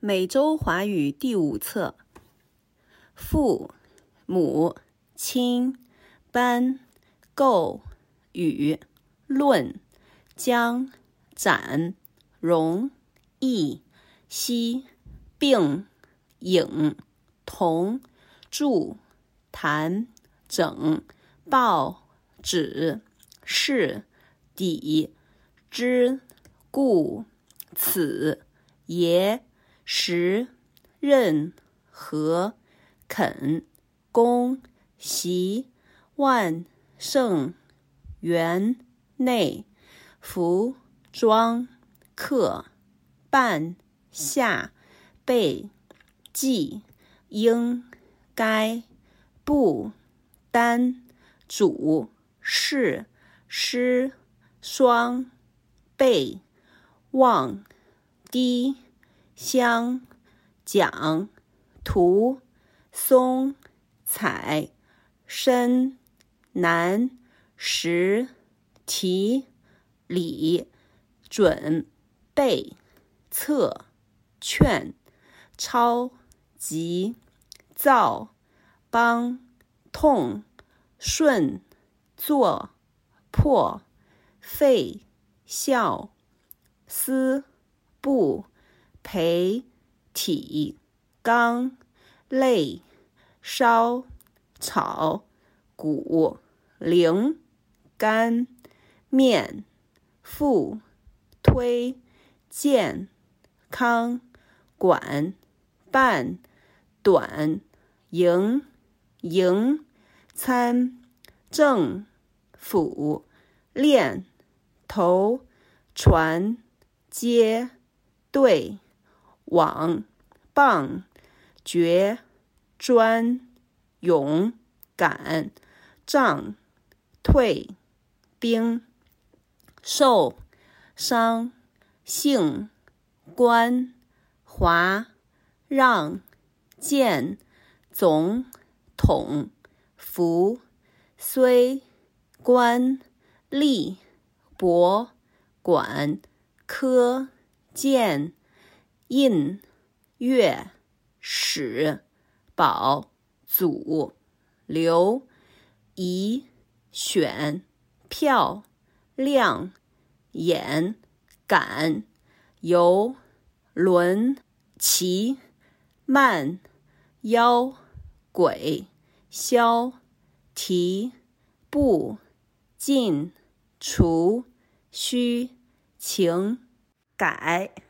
每周华语第五册。父、母、亲、班、构、语、论、将、展、容、易、稀、并、影、同、著、谈、整、报、纸、是、底、之、故、此、爷。时、任、和、肯、公、习、万、圣、元、内、服、装、客、半、下、备、记、应、该、不、单、主、事、师、双、备、望、低。香、讲、图、松、采、深、难、实、题、理、准、备、测、劝、抄、急、造、帮、痛、顺、做、破、费、笑、思、不。培、体、刚、类、烧、炒、谷、灵、干、面、腹、推、健、康、管、半、短、营、营、参、正、辅、练、头、传、接、对。网、棒、绝、专、勇、敢、仗、退、兵、受、伤、性、官、华、让、见、总、统、服、虽、官、吏、博、管、科、见。印、月、史、宝、祖、留、遗、选、票、亮、眼、感、由、轮、骑、慢、腰、轨、消、提、步、进、除、虚、情、改。